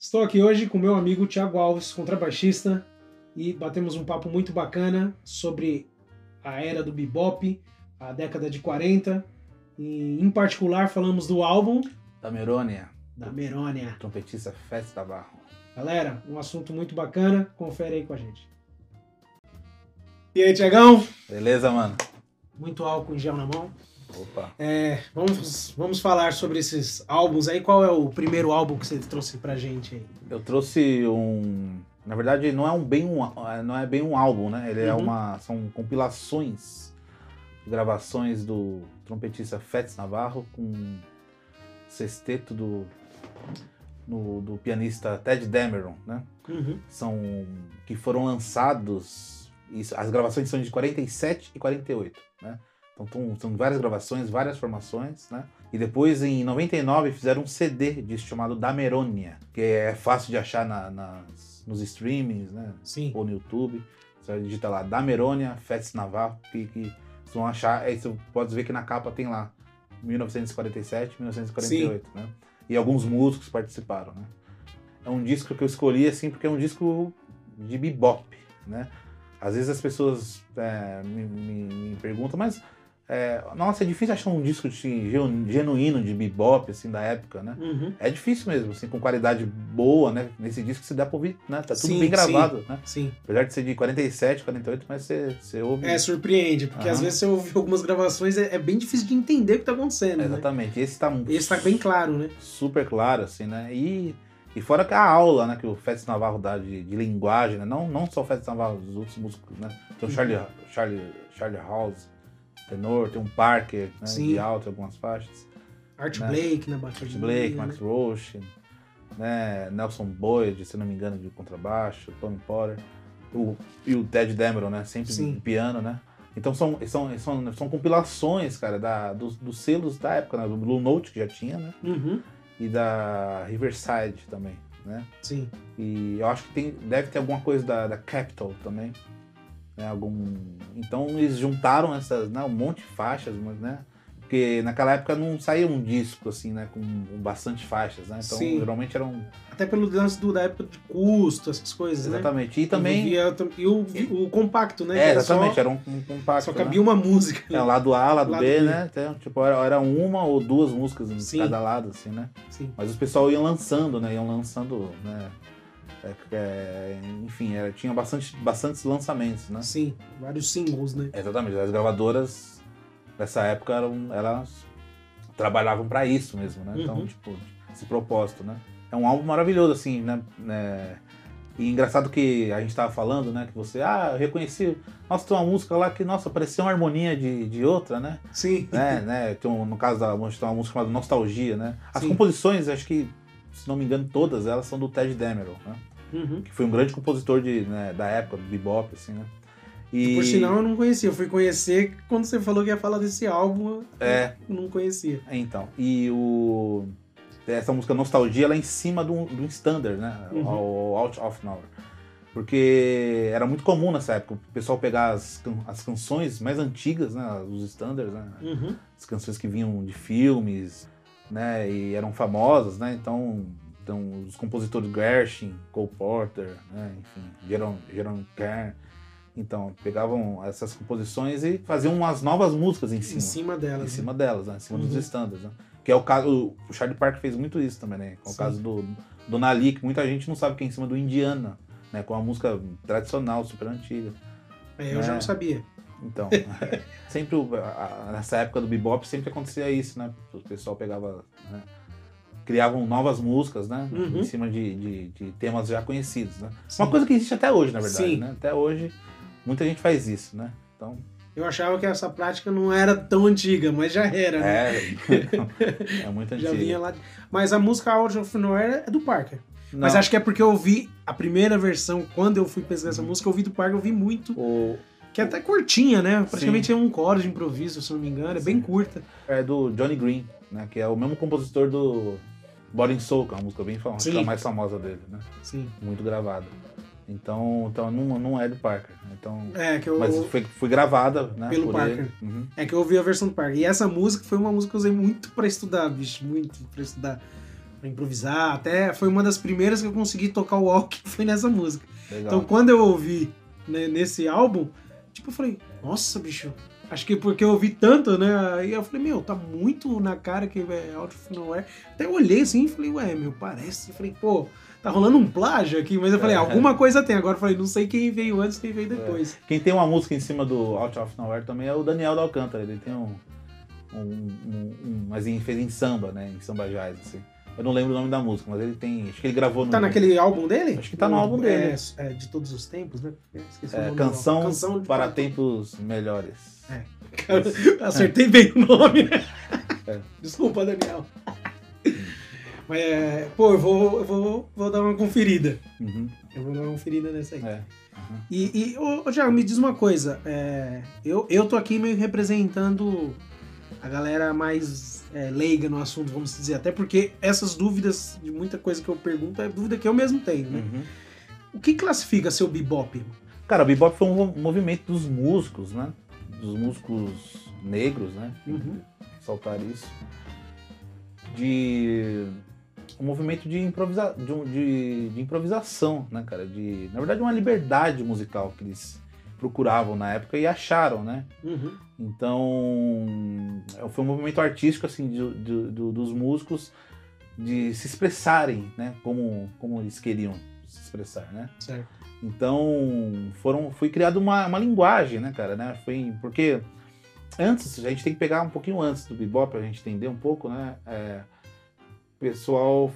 Estou aqui hoje com meu amigo Thiago Alves, contrabaixista, e batemos um papo muito bacana sobre a era do bebop, a década de 40, e em particular falamos do álbum Da Merônia, da Merônia. trompetista Festa Barro. Galera, um assunto muito bacana, confere aí com a gente. E aí, Tiagão? Beleza, mano? Muito álcool em gel na mão. Opa. É, vamos, vamos falar sobre esses álbuns aí. Qual é o primeiro álbum que você trouxe pra gente aí? Eu trouxe um. Na verdade, não é um bem um, não é bem um álbum, né? Ele é Uhum. uma. São compilações de gravações do trompetista Fats Navarro com sexteto do, no- do pianista Ted Dameron, né? Uhum. São que foram lançados. Isso, as gravações são de 47 e 48, né? Então tão- são várias gravações, várias formações, né? E depois em 99 fizeram um CD disso chamado Dameronia, que é fácil de achar na- nas, nos streamings, né? Sim. Ou no YouTube. Você digita lá Dameronia, Fats Navarro, que, que vocês vão achar. Aí você pode ver que na capa tem lá 1947, 1948, né? E alguns músicos participaram, né? É um disco que eu escolhi assim porque é um disco de bebop, né? Às vezes as pessoas é, me, me- me perguntam, mas é, nossa, é difícil achar um disco de, genu- genuíno de bebop assim da época, né? Uhum. É difícil mesmo, assim, com qualidade boa, né? Nesse disco se dá pra ouvir, né? Tá tudo Sim, bem gravado, né? Sim. Apesar de ser de 47, 48, mas você, você ouve. É, surpreende, porque Aham. às vezes você ouve algumas gravações, é, é bem difícil de entender o que tá acontecendo, né? Exatamente. Esse tá Esse tá bem claro, né? super claro, assim, né? E, e fora que a aula, né, que o Fats Navarro dá de, de linguagem, né? Não, não só o Fats Navarro, os outros músicos, né? Tem o Charlie, Charlie, Charlie House, tenor, tem um Parker, né? De alto, algumas faixas. Art Né? Blake na bateria. Chris Blake, né? Max Roach, né? Nelson Boyd, se não me engano, de contrabaixo, Tommy Potter. O, e o Ted Dameron, né? Sempre Sim. de piano, né? Então são, são, são, são compilações, cara, da, dos, dos selos da época, né? Do Blue Note, que já tinha, né? Uhum. e da Riverside também, né? Sim. E eu acho que tem, deve ter alguma coisa da, da Capitol também, né? Algum, então eles juntaram essas, né? Um monte de faixas, mas, né? Porque naquela época não saía um disco assim, né? Com bastante faixas, né? Então Sim. geralmente eram Até pelo lance do, da época de custo, essas coisas, né? exatamente. E também Envolvia tam- E o, o compacto, né? é era exatamente, Só, era um, um compacto. só né? cabia uma música. É, o lado A, lado, Lado B, B. né? Então, tipo, era, era uma ou duas músicas em Sim. cada lado, assim, né? Sim. Mas os pessoal iam lançando, né? Iam lançando, né? É, é, enfim, era- tinha bastante, bastantes lançamentos, né? Sim. Vários singles, né? Exatamente. As gravadoras dessa época eram, elas trabalhavam para isso mesmo, né? Então, Uhum. tipo, esse propósito, né? É um álbum maravilhoso, assim, né? É, E engraçado que a gente tava falando, né? Que você, ah, eu reconheci. Nossa, tem uma música lá que, nossa, parecia uma harmonia de, de outra, né? Sim. né, né? Tem um- no caso da tem uma música chamada Nostalgia, né? As Sim. composições, acho que, se não me engano, todas elas são do Ted Dameron, né? Uhum. Que foi um grande compositor de, né, da época, do bebop, assim, né? E, Por sinal, eu não conhecia. Eu fui conhecer quando você falou que ia falar desse álbum. É, Eu não conhecia. então. E o... Essa música Nostalgia, ela é em cima de um, de um standard, né? Uhum. O Out of Nowhere. Porque era muito comum nessa época o pessoal pegar as, can- as canções mais antigas, né? Os standards, né? Uhum. as canções que vinham de filmes, né, e eram famosas, né, então, então os compositores Gershwin, Cole Porter, né, enfim, Jerome, Jerome Kern, então, pegavam essas composições e faziam umas novas músicas em cima, Em cima dela. em cima delas, né, em cima dos Uhum. standards, né, que é o caso, o Charlie Parker fez muito isso também, né, com o Sim. caso do, do Nali, que muita gente não sabe que é em cima do Indiana, né, com uma música tradicional, super antiga. É, eu já É. não sabia. Então, sempre a- a- nessa época do bebop sempre acontecia isso, né? O pessoal pegava, né? Criavam novas músicas, né? Uhum. Em cima de, de- de temas já conhecidos, né? Sim. Uma coisa que existe até hoje, na verdade, Sim. né? Até hoje muita gente faz isso, né? Então, Eu achava que essa prática não era tão antiga, mas já era, né? é, é muito Já antigo. vinha lá. Mas a música Out of Nowhere é do Parker. Não, Mas acho que é porque eu ouvi a primeira versão, quando eu fui pesquisar Uhum. essa música, eu ouvi do Parker, eu ouvi muito. o, Que é até curtinha, né? Praticamente é um coro de improviso, se não me engano. É bem Sim. curta. é do Johnny Green, né? Que é o mesmo compositor do And Soul, que é uma música bem famosa, que é a mais famosa dele, né? Sim. Muito gravada. Então, então não, não é do Parker. Então, É, que eu. Mas foi, foi gravada, né? Pelo Parker. Uhum. É que eu ouvi a versão do Parker. E essa música foi uma música que eu usei muito pra estudar, bicho. Muito pra estudar. pra improvisar. Até foi uma das primeiras que eu consegui tocar o walk, foi nessa música. Legal. Então quando eu ouvi né, nesse álbum, tipo, eu falei, nossa, bicho. Acho que porque eu ouvi tanto, né? Aí eu falei, meu, tá muito na cara que é Out of Nowhere. Até eu olhei assim e falei, ué, meu, parece. Eu falei, pô, tá rolando um plágio aqui, mas eu falei, É. alguma coisa tem. Agora eu falei, não sei quem veio antes, quem veio depois. Quem tem uma música em cima do Out of Nowhere também é o Daniel da Alcântara. Ele tem um. um, um, um mas ele fez em samba, né? Em samba jazz, assim. Eu não lembro o nome da música, mas ele tem. Acho que ele gravou no. Tá naquele álbum dele? Acho que tá no álbum dele. É, é, de todos os tempos, né? Esqueci o É, nome canção. Canção para tempos melhores. Cara, acertei bem o nome, né? É. Desculpa, Daniel. Mas, é, pô, eu vou, eu vou, vou dar uma conferida. Uhum, Eu vou dar uma conferida nessa aí. é. Uhum. E, e ô, Thiago, me diz uma coisa. é, eu, eu tô aqui meio representando a galera mais é, leiga no assunto, vamos dizer. Até porque essas dúvidas de muita coisa que eu pergunto é dúvida que eu mesmo tenho, né? Uhum. O que classifica seu bebop? Cara, o bebop foi um mo- movimento dos músicos, né? Dos músicos negros, né? Uhum. Saltar isso. De um movimento de, improvisa... de, de- de improvisação, né, cara? De, na verdade, uma liberdade musical que eles procuravam na época e acharam, né? Uhum. Então, é, foi um movimento artístico, assim, de- de- do- dos músicos de se expressarem, né? Como, como eles queriam se expressar, né? Certo. Então, foram, foi criada uma, uma linguagem, né, cara, né? Foi, porque antes, a gente tem que pegar um pouquinho antes do bebop, pra gente entender um pouco, né? É, o pessoal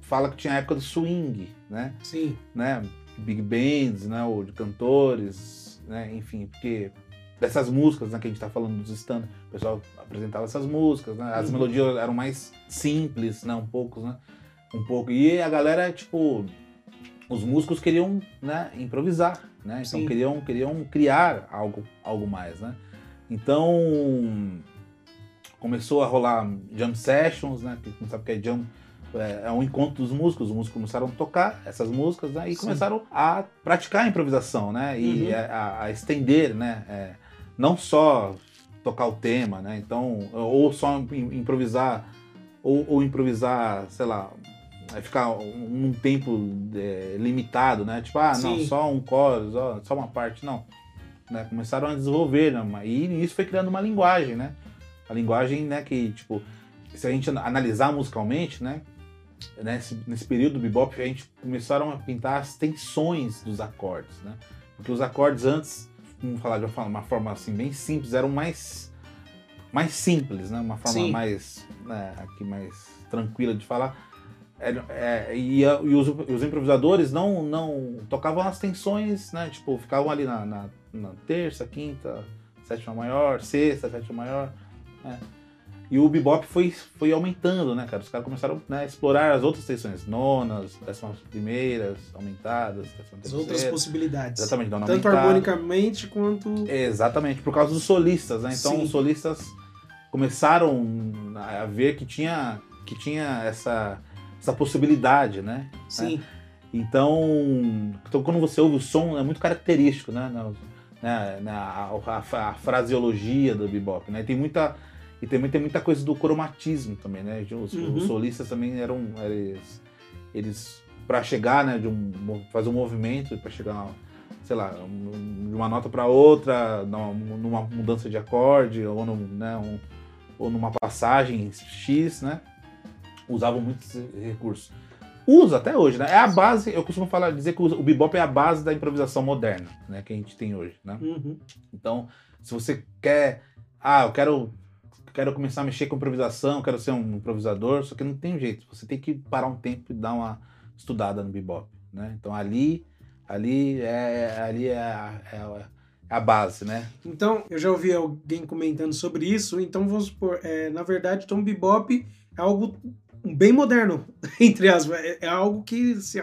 fala que tinha a época do swing, né? Sim. né, big bands, né, ou de cantores, né, enfim, porque dessas músicas, né, que a gente tá falando dos stand, o pessoal apresentava essas músicas, né, as Uhum. melodias eram mais simples, né, um pouco, né, um pouco, e a galera, tipo, os músicos queriam, né, improvisar, né, então Sim. queriam, queriam criar algo, algo mais, né, então começou a rolar jam sessions, né, que não sabe o que é jam, é, é um encontro dos músicos, os músicos começaram a tocar essas músicas, né, e Sim. começaram a praticar a improvisação, né, e Uhum. a, a estender, né, é, não só tocar o tema, né, então, ou só im- improvisar, ou, ou improvisar, sei lá, ficar um, um tempo é, limitado, né, tipo, ah, não, Sim. só um coro, só, só uma parte, não, né, começaram a desenvolver, né, e isso foi criando uma linguagem, né, a linguagem, né, que, tipo, se a gente ana- analisar musicalmente, né, nesse, nesse período do bebop, a gente começaram a pintar as tensões dos acordes, né, porque os acordes antes, vamos falar de uma forma, uma forma assim, bem simples, eram mais, mais simples, né, uma forma Sim. mais, né, aqui mais tranquila de falar, Era- é, e, e os, os improvisadores não, não tocavam as tensões, né, tipo, ficavam ali na, na, na terça, quinta, sétima maior, sexta, sétima maior, né? E o bebop foi, foi aumentando, né, cara? Os caras começaram né, a explorar as outras tensões, nonas, décimas primeiras, aumentadas, décimas As outras possibilidades. Exatamente, Tanto aumentada. harmonicamente quanto. Exatamente, por causa dos solistas, né? Então Sim. os solistas começaram a ver que tinha, que tinha essa, essa possibilidade, né? Sim. Então, então, quando você ouve o som, é muito característico, né? Na, né, na- a, a- a fraseologia do bebop, né? Tem muita e também tem muita coisa do cromatismo também, né? Os, Uhum. os solistas também eram eles, eles para chegar, né? De um fazer um movimento para chegar, sei lá, de uma nota para outra, numa, numa mudança de acorde ou num, né? um- ou numa passagem X, né? Usavam muito esse recurso usa até hoje, né? É a base, eu costumo falar, dizer que o bebop é a base da improvisação moderna, né? Que a gente tem hoje, né? Uhum. Então, se você quer, ah, eu quero, quero começar a mexer com improvisação, quero ser um improvisador, só que não tem jeito, você tem que parar um tempo e dar uma estudada no bebop, né? Então ali, ali é, ali é a, é a- é a base, né? Então, eu já ouvi alguém comentando sobre isso, então vamos supor, é, na verdade, então bebop é algo bem moderno, entre aspas, é, é algo que se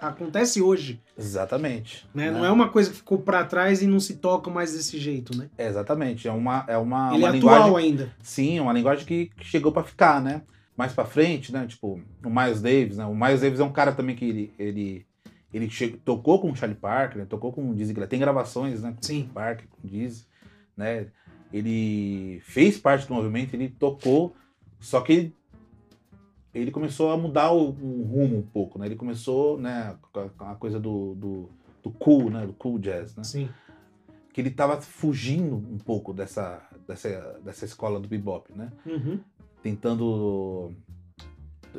acontece hoje, Exatamente. né? Não é uma coisa que ficou pra trás e não se toca mais desse jeito, né? É, exatamente, é uma, é uma, Ele uma é linguagem atual ainda. Sim, é uma linguagem que, que chegou pra ficar, né? Mais pra frente, né? Tipo, o Miles Davis, né? O Miles Davis é um cara também que ele, ele, ele che- tocou com o Charlie Parker, né? tocou com o Dizzy Gillespie. Tem gravações, né? Com o Sim. Charlie Parker, com o Dizzy, né? Ele fez parte do movimento, ele tocou, só que ele começou a mudar o, o rumo um pouco, né? Ele começou, né, com a, coisa do, do, do cool, né? Do cool jazz, né? Sim. Que ele tava fugindo um pouco dessa, dessa, dessa escola do bebop, né? Uhum. Tentando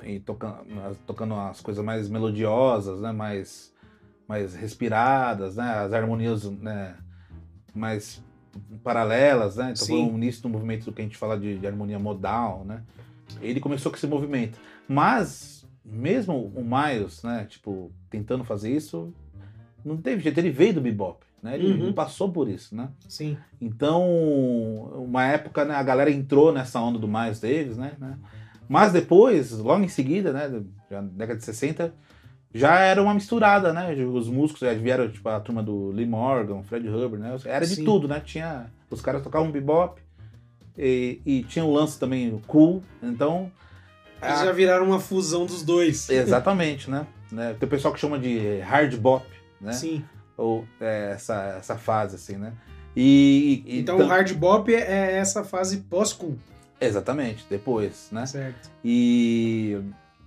e tocando, tocando as coisas mais melodiosas, né? Mais, mais respiradas, né? As harmonias, né? Mais paralelas, né? Então foi Sim. o início do movimento que a gente fala de, de harmonia modal, né? Ele começou com esse movimento. Mas, mesmo o Miles, né? Tipo, tentando fazer isso, não teve jeito. Ele veio do bebop, né? Ele, Uhum. passou por isso, né? Sim. Então, uma época, né, a galera entrou nessa onda do Miles Davis, né? né? Mas depois, logo em seguida, né, já na década de 60, já era uma misturada, né? Os músicos já vieram, tipo, a turma do Lee Morgan, Fred Hubbard, né? Era de Sim. tudo, né? Tinha, os caras tocavam bebop e, e tinha o lance também cool, então... Eles a- já viraram uma fusão dos dois. Exatamente, né? né? Tem o pessoal que chama de hard bop, né? Sim. Ou é, essa, essa fase, assim, né? E, e- Então tam- o hard bop é essa fase pós-cool. Exatamente, depois, né? Certo. E,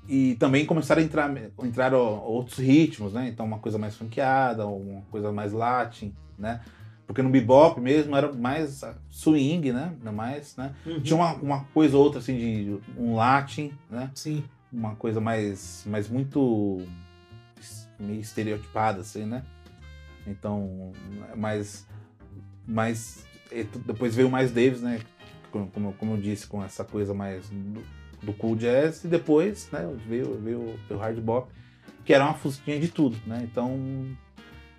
e também começaram a entrar, entrar outros ritmos, né? Então uma coisa mais funkeada, uma coisa mais latin, né? Porque no bebop mesmo era mais swing, né? Não mais, né? Uhum. Tinha uma, uma coisa ou outra assim de um latin, né? Sim. Uma coisa mais, mais muito meio estereotipada, assim, né? Então, mais, mais depois veio mais Davis, né? Como, como, eu disse, com essa coisa mais do, do cool jazz e depois, né? Veio, veio o hard bop, que era uma fusquinha de tudo, né? Então,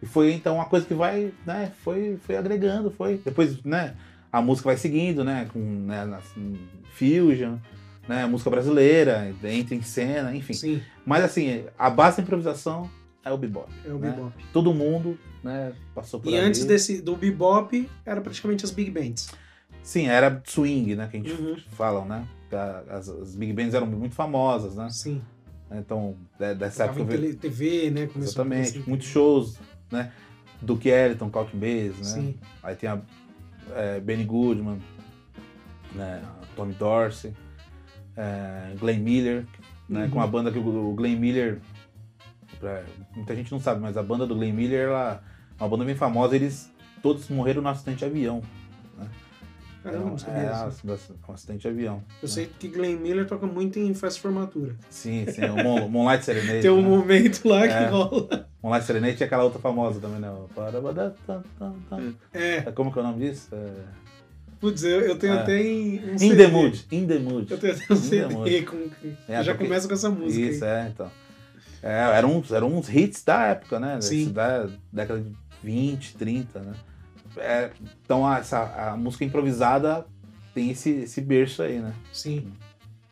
e foi então uma coisa que vai, né? Foi, foi agregando, foi depois, né? A música vai seguindo, né? Com né, na- fusion, né? Música brasileira entra em cena, enfim. Sim. Mas assim, a base da improvisação é o bebop. É o né? bebop. Todo mundo, né, passou por E ali. antes desse, do bebop, era praticamente as big bands. Sim, era swing, né, que a gente Uhum. falam, né? As, as big bands eram muito famosas, né? Sim. Então, de- dessa Tocava época em TV, né? Começou exatamente, muitos shows, né? Duke Ellington, Couch Bass, né? Sim. Aí tem a é, Benny Goodman, né? Tommy Dorsey, é, Glenn Miller, né? Uhum. Com a banda que o Glenn Miller, pra- muita gente não sabe, mas a banda do Glenn Miller, ela é uma banda bem famosa, eles todos morreram no acidente de avião. Caramba, não sabia é, disso. um acidente de avião. Eu sei que Glenn Miller toca muito em festa formatura. Sim, sim, o Moonlight Serenade. Tem um né? momento lá que É. rola. Moonlight Serenade e aquela outra famosa também, né? É, É, Como que é o nome disso? É... putz, eu, eu tenho É. até em um In CD. the Mood. In the Mood. Eu tenho até um In CD com... É, já começa com essa música. Isso, aí. é, então. É, eram, uns, eram uns hits da época, né? Sim. Da década de 20, 30, né? É, então a, essa, a música improvisada tem esse, esse berço aí, né? Sim.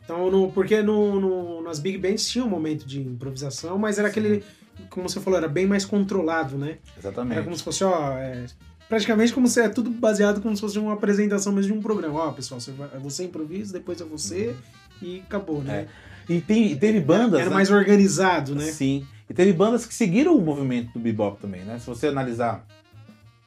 Então, no, porque no, no- nas big bands tinha um momento de improvisação, mas era aquele, como você falou, era bem mais controlado, né? Era Exatamente. como se fosse, ó, é, praticamente como se é tudo baseado como se fosse uma apresentação mesmo de um programa. Ó, pessoal, você, vai- você improvisa, depois é você e acabou, né? E, tem, e teve bandas. Era né? mais organizado, né? Sim. E teve bandas que seguiram o movimento do bebop também, né? Se você analisar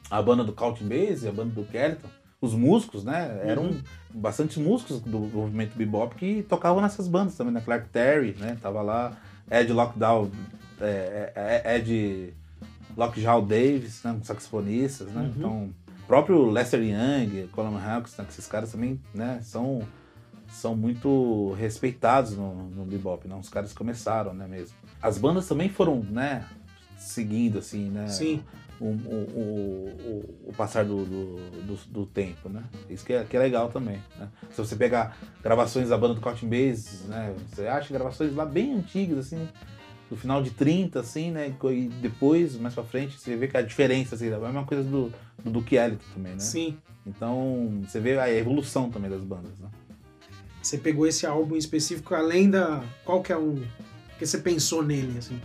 a banda do Couch Bass e a banda do Kelton, os músicos, né? Eram Uhum. bastantes músicos do movimento bebop que tocavam nessas bandas também, né? Clark Terry, né? Tava lá, Ed Lockdown, é, é, é, Ed Lockjaw Davis, né? Com saxofonistas, né? Uhum. Então, o próprio Lester Young, Coleman Hawkins, né? esses caras também, né? São, são muito respeitados no, no bebop, né? Os caras começaram, né? Mesmo. As bandas também foram, né? Seguindo, assim, né? Sim. O, o, o, o passar do, do, do, do tempo, né? Isso que é, que é legal também, né? Se você pegar gravações da banda do Cotton Bass, né? Você acha gravações lá bem antigas, assim, do final de 30, assim, né? E depois, mais pra frente, você vê que a diferença, assim, é a mesma coisa do, do Duke Ellington também, né? Sim. Então, você vê a evolução também das bandas, né? Você pegou esse álbum em específico, além da. Qual que é um. que você pensou nele, assim?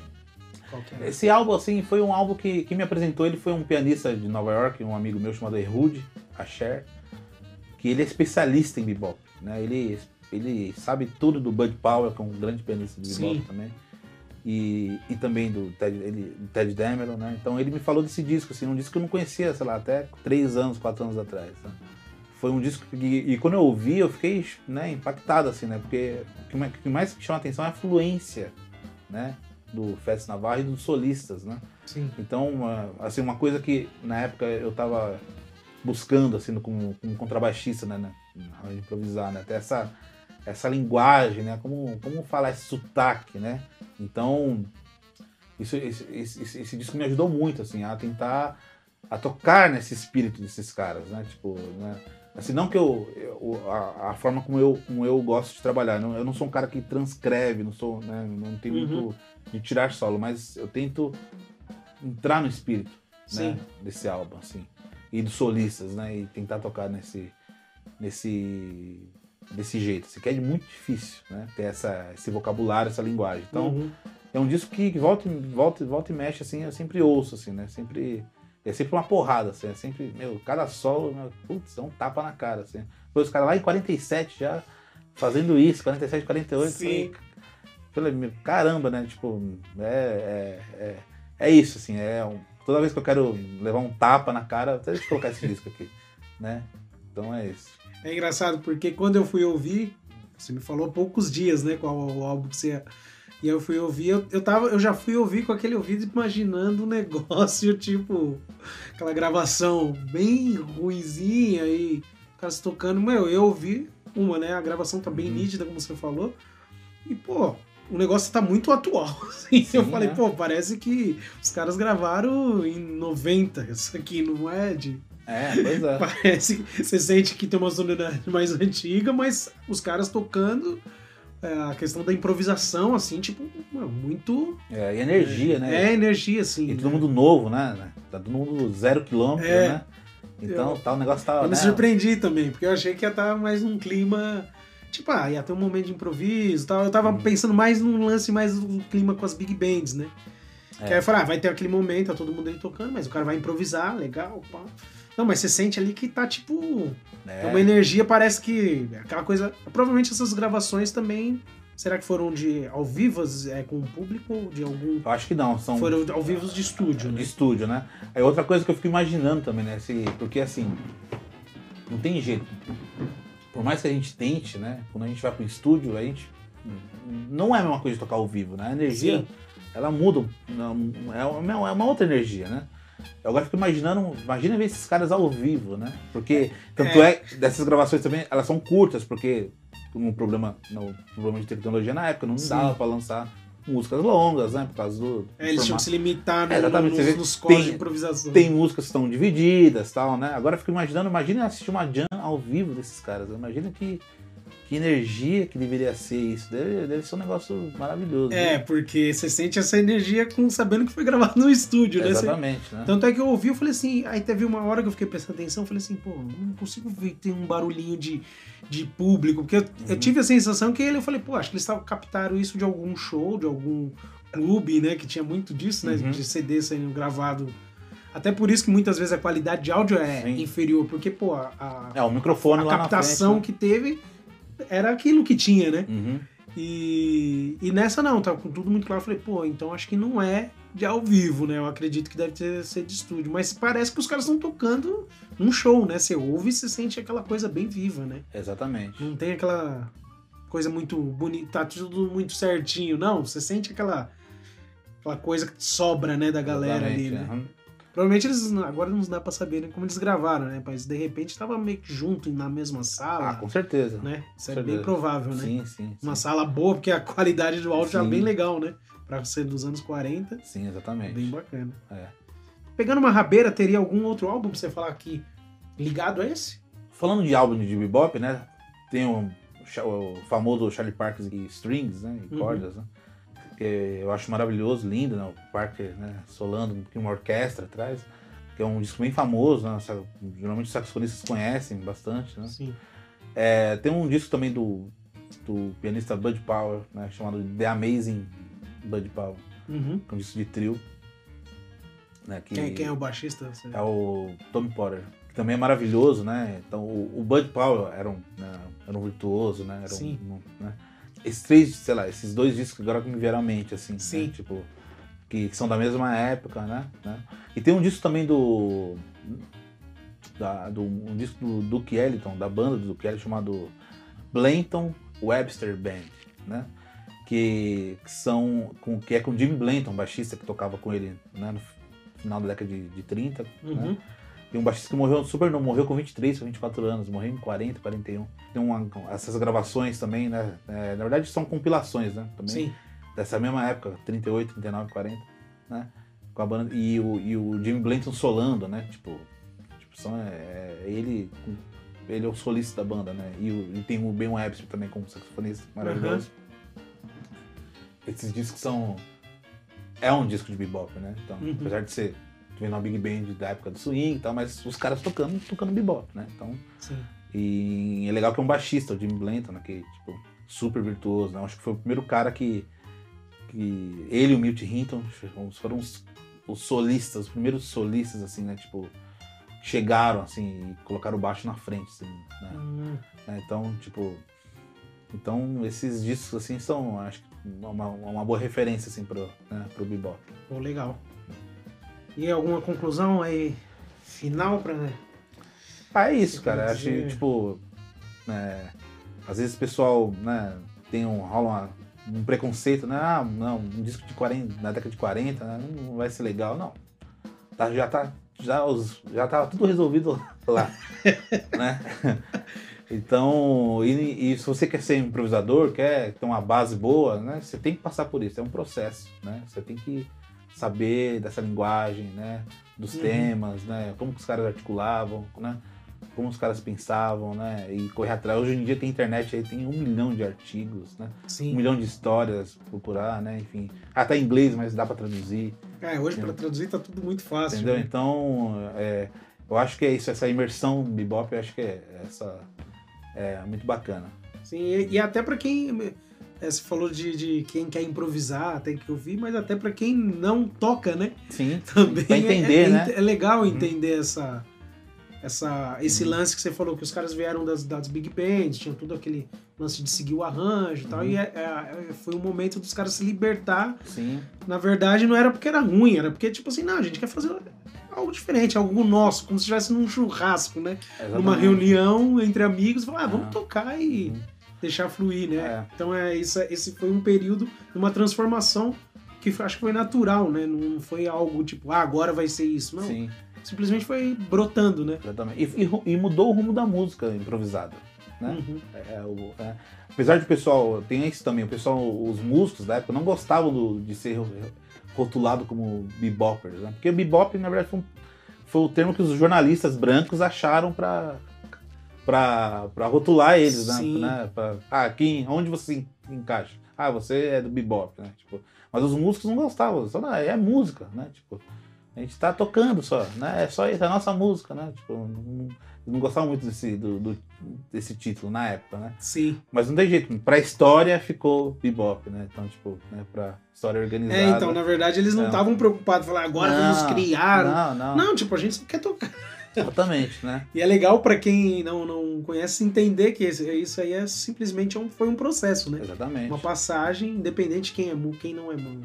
Esse álbum, assim, foi um álbum que, que me apresentou. Ele foi um pianista de Nova York, um amigo meu chamado Ehud Asher, que ele é especialista em bebop, né? Ele, ele sabe tudo do Bud Powell, que é um grande pianista de bebop Sim. também. E, e também do Ted, ele, do Ted Dameron, né? Então ele me falou desse disco, assim, um disco que eu não conhecia, sei lá, até três anos, quatro anos atrás. né? foi um disco que, e quando eu ouvi, eu fiquei né, impactado, assim, né? Porque o que mais, o que mais chama atenção é a fluência, né? Do Fats Navarro e dos solistas, né? Sim. Então, uma, assim, uma coisa que na época eu tava buscando, assim, como, como contrabaixista, né? né improvisar, né? Até essa, essa linguagem, né? Como, como falar esse sotaque, né? Então, isso, esse, esse, esse disco me ajudou muito, assim, a tentar a tocar nesse espírito desses caras, né? Tipo, né? Assim, não que eu, eu a, a, forma como eu, como eu gosto de trabalhar, não, eu não sou um cara que transcreve, não sou, né, não tenho uhum. muito de tirar solo, mas eu tento entrar no espírito, né, desse álbum, assim, e dos solistas, né, e tentar tocar nesse, nesse, desse jeito, assim, que é muito difícil, né, ter essa, esse vocabulário, essa linguagem. Então, uhum. é um disco que, que volta, volta, volta e mexe, assim, eu sempre ouço, assim, né, sempre é sempre uma porrada, assim, é sempre, meu, cada solo, meu, putz, é um tapa na cara, assim. Depois os caras lá em 47 já fazendo isso, 47, 48, Sim. Falei, caramba, né? Tipo, é, é, é, é, isso, assim, é um, toda vez que eu quero levar um tapa na cara, deixa eu colocar esse disco aqui, né? Então é isso. É engraçado, porque quando eu fui ouvir, você me falou poucos dias, né, qual o álbum que você e eu fui ouvir, eu, eu, tava, eu já fui ouvir com aquele ouvido imaginando um negócio, tipo, aquela gravação bem ruizinha e caras tocando. Meu, eu ouvi uma, né? A gravação tá bem uhum. nítida, como você falou. E, pô, o negócio tá muito atual. Assim. Sim, eu falei, né? pô, parece que os caras gravaram em 90. Isso aqui não é de. É, pois é. Parece que você sente que tem uma sonoridade mais antiga, mas os caras tocando é, a questão da improvisação, assim, tipo, muito. É, e energia, né? É, energia, assim. E todo mundo novo, né? Tá todo mundo zero quilômetro, é, né? Então, eu, tá, o negócio tá. Eu né? me surpreendi também, porque eu achei que ia estar tá mais num clima. Tipo, ah, ia ter um momento de improviso tal. Eu tava hum. pensando mais num lance mais do clima com as big bands, né? É. Que aí eu falei, ah, vai ter aquele momento, tá todo mundo aí tocando, mas o cara vai improvisar, legal, pá. Não, mas você sente ali que tá tipo. É. Uma energia, parece que. Aquela coisa. Provavelmente essas gravações também. Será que foram de ao vivo é, com o público? De algum. Eu acho que não. São, foram ao vivo de estúdio, né? De estúdio, né? É outra coisa que eu fico imaginando também, né? Se, porque assim. Não tem jeito. Por mais que a gente tente, né? Quando a gente vai pro estúdio, a gente. Não é a mesma coisa de tocar ao vivo, né? A energia. Sim. Ela muda. É é uma outra energia, né? Eu agora fico imaginando, imagina ver esses caras ao vivo, né? Porque, tanto é, é dessas gravações também, elas são curtas, porque um problema, no problema de tecnologia na época, não Sim. dava pra lançar músicas longas, né? Por causa do. é, eles tinham que se limitar é, exatamente, nos, nos códigos de improvisação. Tem músicas que estão divididas tal, né? Agora eu fico imaginando, imagina assistir uma jam ao vivo desses caras. Imagina que que energia que deveria ser isso. Deve, deve ser um negócio maravilhoso. É, né? porque você sente essa energia com sabendo que foi gravado no estúdio, né? Exatamente, você... né? Tanto é que eu ouvi, eu falei assim, aí teve uma hora que eu fiquei prestando atenção, eu falei assim, pô, não consigo ver ter um barulhinho de, de público, porque eu, uhum. eu tive a sensação que ele, eu falei, pô, acho que eles captaram isso de algum show, de algum clube, né, que tinha muito disso, né, uhum. de CD sendo gravado até por isso que muitas vezes a qualidade de áudio é Sim. inferior, porque, pô, a, é, o microfone a captação frente, né? que teve era aquilo que tinha, né? Uhum. E, e nessa não, tava com tudo muito claro. Eu falei, pô, então acho que não é de ao vivo, né? Eu acredito que deve ter, ser de estúdio. Mas parece que os caras estão tocando num show, né? Você ouve e você sente aquela coisa bem viva, né? Exatamente. Não tem aquela coisa muito bonita, tá tudo muito certinho. Não, você sente aquela, aquela coisa que sobra, né, da galera Exatamente, ali, né? Uhum. Provavelmente eles agora não dá para saber né, como eles gravaram, né? Mas de repente estava meio que junto na mesma sala. Ah, com certeza. Né? Isso com é certeza. bem provável, né? Sim, sim. Uma sim. sala boa, porque a qualidade do áudio sim. bem legal, né? Para ser dos anos 40. Sim, exatamente. Bem bacana. É. Pegando uma rabeira, teria algum outro álbum pra você falar aqui ligado a esse? Falando de álbum de bebop, né? Tem o, o famoso Charlie Parker e strings, né? E uhum. cordas, né? Que eu acho maravilhoso, lindo, né? O Parker, né? Solando, uma orquestra atrás que é um disco bem famoso, né? geralmente os saxofonistas conhecem bastante, né? Sim. É, tem um disco também do, do pianista Bud Power, né? chamado The Amazing Bud Power, uhum. que é um disco de trio. Né? Que quem, quem, é o baixista? É o Tommy Potter, que também é maravilhoso, né? Então o, o Bud Power era um, né? era um virtuoso, né? Era Sim. Um, né? Esses três, sei lá, esses dois discos agora que me vieram à mente, assim, né? Sim. Né? tipo que, que, são da mesma época, né? né? E tem um disco também do. da, do, um disco do Duke Ellington, da banda do Duke Ellington, chamado Blanton Webster Band, né? Que, que são com, que é com Jimmy Blanton, baixista que tocava com ele né, no final da década de, de 30, Uhum. né? E um baixista que morreu super não morreu com 23 ou 24 anos, morreu em 40, 41. Tem uma, essas gravações também, né? é, na verdade são compilações, né? Também Sim. dessa mesma época, 38, 39, 40, né? Com a banda e o, e o Jimmy Blanton solando, né? Tipo, tipo são, é, é ele ele é o solista da banda, né? E, o- e tem o Ben Webster também como saxofonista maravilhoso. Esses discos são é um disco de bebop, né? Então, Uhum. apesar de ser tu vê na Big Band da época do swing e tal, mas os caras tocando, tocando bebop, né? Então, Sim. e é legal que é um baixista, o Jimmy Blanton, né? Que, tipo, super virtuoso, né? Acho que foi o primeiro cara que, que ele e o Milt Hinton foram os, os solistas, os primeiros solistas, assim, né? Tipo, chegaram, assim, e colocaram o baixo na frente, assim, né? Hum? Então, tipo... Então, esses discos, assim, são, acho que, uma, uma boa referência, assim, pro, né, pro bebop. pô, legal. E alguma conclusão aí final pra. Ah, é isso, cara. Acho que, tipo, é, às vezes o pessoal, né, tem um, rola uma- um preconceito, né? Ah, não, um disco de 40, na década de 40, né, não vai ser legal, não. Tá, já tá, já, os, já tá tudo resolvido lá, né? Então, e, e se você quer ser improvisador, quer ter uma base boa, né? Você tem que passar por isso, é um processo, né? Você tem que saber dessa linguagem, né? Dos Uhum. temas, né? Como que os caras articulavam, né? Como os caras pensavam, né? E correr atrás. Hoje em dia tem internet aí, tem um milhão de artigos, né? Um Sim. milhão de histórias procurar, né? Enfim. Ah, tá em inglês, mas dá pra traduzir. É, hoje pra traduzir tá tudo muito fácil. Entendeu? né? Então, é, eu acho que é isso, essa imersão bebop, eu acho que é essa é muito bacana. Sim, e, e até pra quem. É, você falou de, de quem quer improvisar, tem que ouvir, mas até pra quem não toca, né? Sim, Também pra entender, é, é, né? é legal Uhum. entender essa, essa, esse Uhum. lance que você falou, que os caras vieram das, das big bands, tinham tudo aquele lance de seguir o arranjo e tal, Uhum. e é- é- é- foi um momento dos caras se libertar. Sim, Na verdade, não era porque era ruim, era porque, tipo assim, não, a gente quer fazer algo diferente, algo nosso, como se estivesse num churrasco, né? exatamente. Numa reunião entre amigos, falar, ah, vamos Ah. tocar e Uhum. Deixar fluir, né? É. Então é isso, esse foi um período, uma transformação que foi- acho que foi natural, né? Não foi algo tipo, ah, agora vai ser isso. Não, Sim, simplesmente foi brotando, né? exatamente. E, e e mudou o rumo da música improvisada. Né? Uhum. É, o- é. Apesar de o pessoal, tem isso também, o pessoal, os músicos da época não gostavam do- de ser rotulado como beboppers, né? Porque bebop, na verdade, foi, um- foi o termo que os jornalistas brancos acharam pra, pra, pra rotular eles, né? Sim. né? Pra, ah, aqui, onde você encaixa? Ah, você é do bebop, né? Tipo, mas os músicos não gostavam, só, "Ah, é música, né? Tipo, a gente tá tocando só, né? É só isso, é a nossa música, né? Tipo, não, não gostavam muito desse, do, do- desse título na época, né? Sim. Mas não tem jeito, pra história ficou bebop, né? Então, tipo, né, pra história organizada. É, então, na verdade, eles não Não. estavam preocupados, falar, agora Não, vamos criar. Não, não, Não, tipo, a gente só quer tocar. Exatamente, né? E é legal pra quem não, não conhece entender que isso aí é simplesmente um, foi um processo, né? Exatamente. Uma passagem, independente quem é quem não é mu,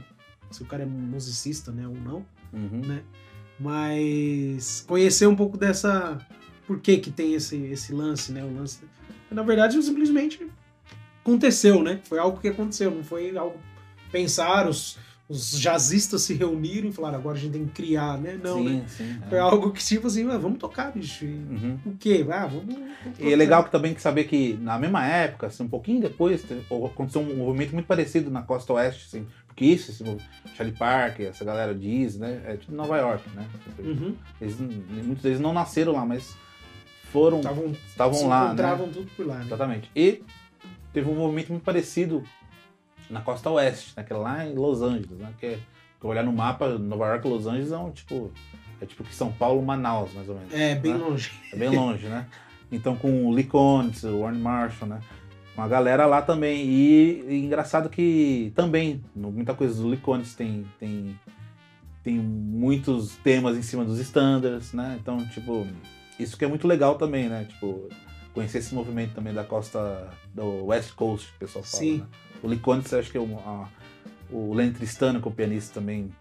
se o cara é musicista, né, ou não, Uhum. né? Mas conhecer um pouco dessa por que que tem esse, esse lance, né? O lance, na verdade, simplesmente aconteceu, né? Foi algo que aconteceu, não foi algo pensar os, os jazzistas se reuniram e falaram agora a gente tem que criar, né? Não, sim, né? sim. é. Foi algo que tipo assim, ah, vamos tocar, bicho. Uhum. O quê? Ah, vamos, vamos E é legal que também que saber que na mesma época, assim, um pouquinho depois, aconteceu um movimento muito parecido na costa oeste, assim, porque isso, Charlie Parker, essa galera diz, né? É tudo Nova York, né? Uhum. Eles, muitos deles não nasceram lá, mas foram, Estavam lá, né? encontravam tudo por lá, né? Exatamente. E teve um movimento muito parecido na costa oeste, né? Que é lá em Los Angeles, né? Que é, que olhar no mapa, Nova York e Los Angeles é um tipo. É tipo que São Paulo, Manaus, mais ou menos. É, bem né? longe. É bem longe, né? Então com o Lee Konitz, o Warren Marshall, né? Uma galera lá também. E, e engraçado que também, muita coisa do Lee Konitz tem, tem, tem muitos temas em cima dos standards, né? Então, tipo, isso que é muito legal também, né? Tipo, conhecer esse movimento também da costa do West Coast, que o pessoal fala. Sim. né? O eu acho que é um, a- o Lenny Tristano, que é o pianista também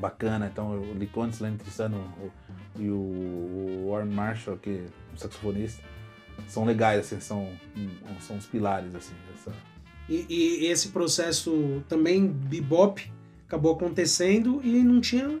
bacana. Então, o Konitz, Lenny Tristano, o e o Warren Marshall, que é um saxofonista, são legais, assim, são, são os pilares, assim, dessa... E, e esse processo também, bebop, acabou acontecendo e não tinha,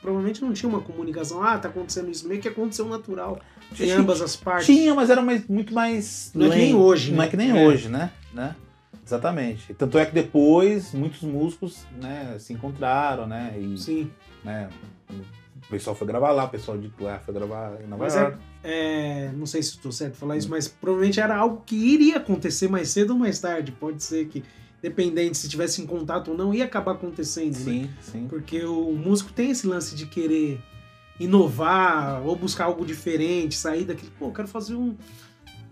provavelmente não tinha uma comunicação, ah, tá acontecendo isso, meio que aconteceu natural em ambas as partes. Tinha, mas era mais, muito mais... Não é que nem hoje, Não né? é que nem É. hoje, né? né? Exatamente. Tanto é que depois muitos músicos né, se encontraram, né? E, Sim. né, o pessoal foi gravar lá, o pessoal de lá foi gravar em Nova Mas York. É, não sei se estou certo falar isso, mas provavelmente era algo que iria acontecer mais cedo ou mais tarde. Pode ser que, dependente se tivesse em contato ou não, ia acabar acontecendo. né? Sim, sim. Porque o músico tem esse lance de querer inovar ou buscar algo diferente, sair daquele, pô, eu quero fazer um.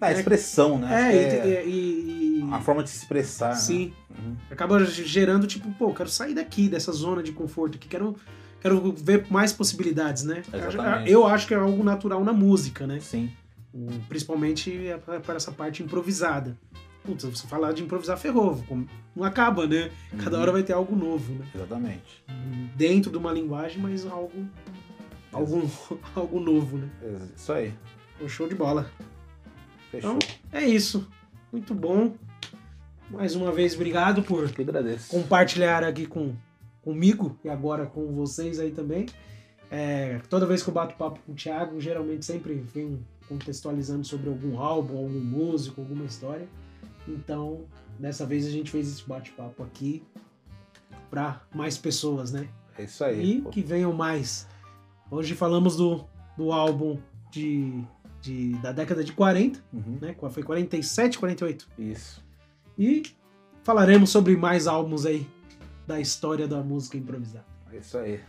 É, a expressão, né? É, e- e- e- a forma de se expressar. Sim. Né? Uhum. acaba gerando, tipo, pô, quero sair daqui, dessa zona de conforto aqui, quero, quero ver mais possibilidades, né? Exatamente. Eu acho que é algo natural na música, né? Sim. Principalmente é para essa parte improvisada. Putz, você falar de improvisar ferrou, não acaba, né? Cada Uhum. hora vai ter algo novo, né? Exatamente. Dentro de uma linguagem, mas algo, algo, algo novo, né? É Isso aí. Pô, Show de bola. Fechou. Então, é isso. Muito bom. Mais uma vez, obrigado por compartilhar aqui com, comigo e agora com vocês aí também. É, toda vez que eu bato papo com o Thiago, geralmente sempre venho contextualizando sobre algum álbum, algum músico, alguma história. Então, dessa vez a gente fez esse bate-papo aqui para mais pessoas, né? É isso aí. E pô. que venham mais. Hoje falamos do, do álbum de, de, da década de 40, Uhum. né? Foi 47, 48. Isso. E falaremos sobre mais álbuns aí da história da música improvisada. É isso aí.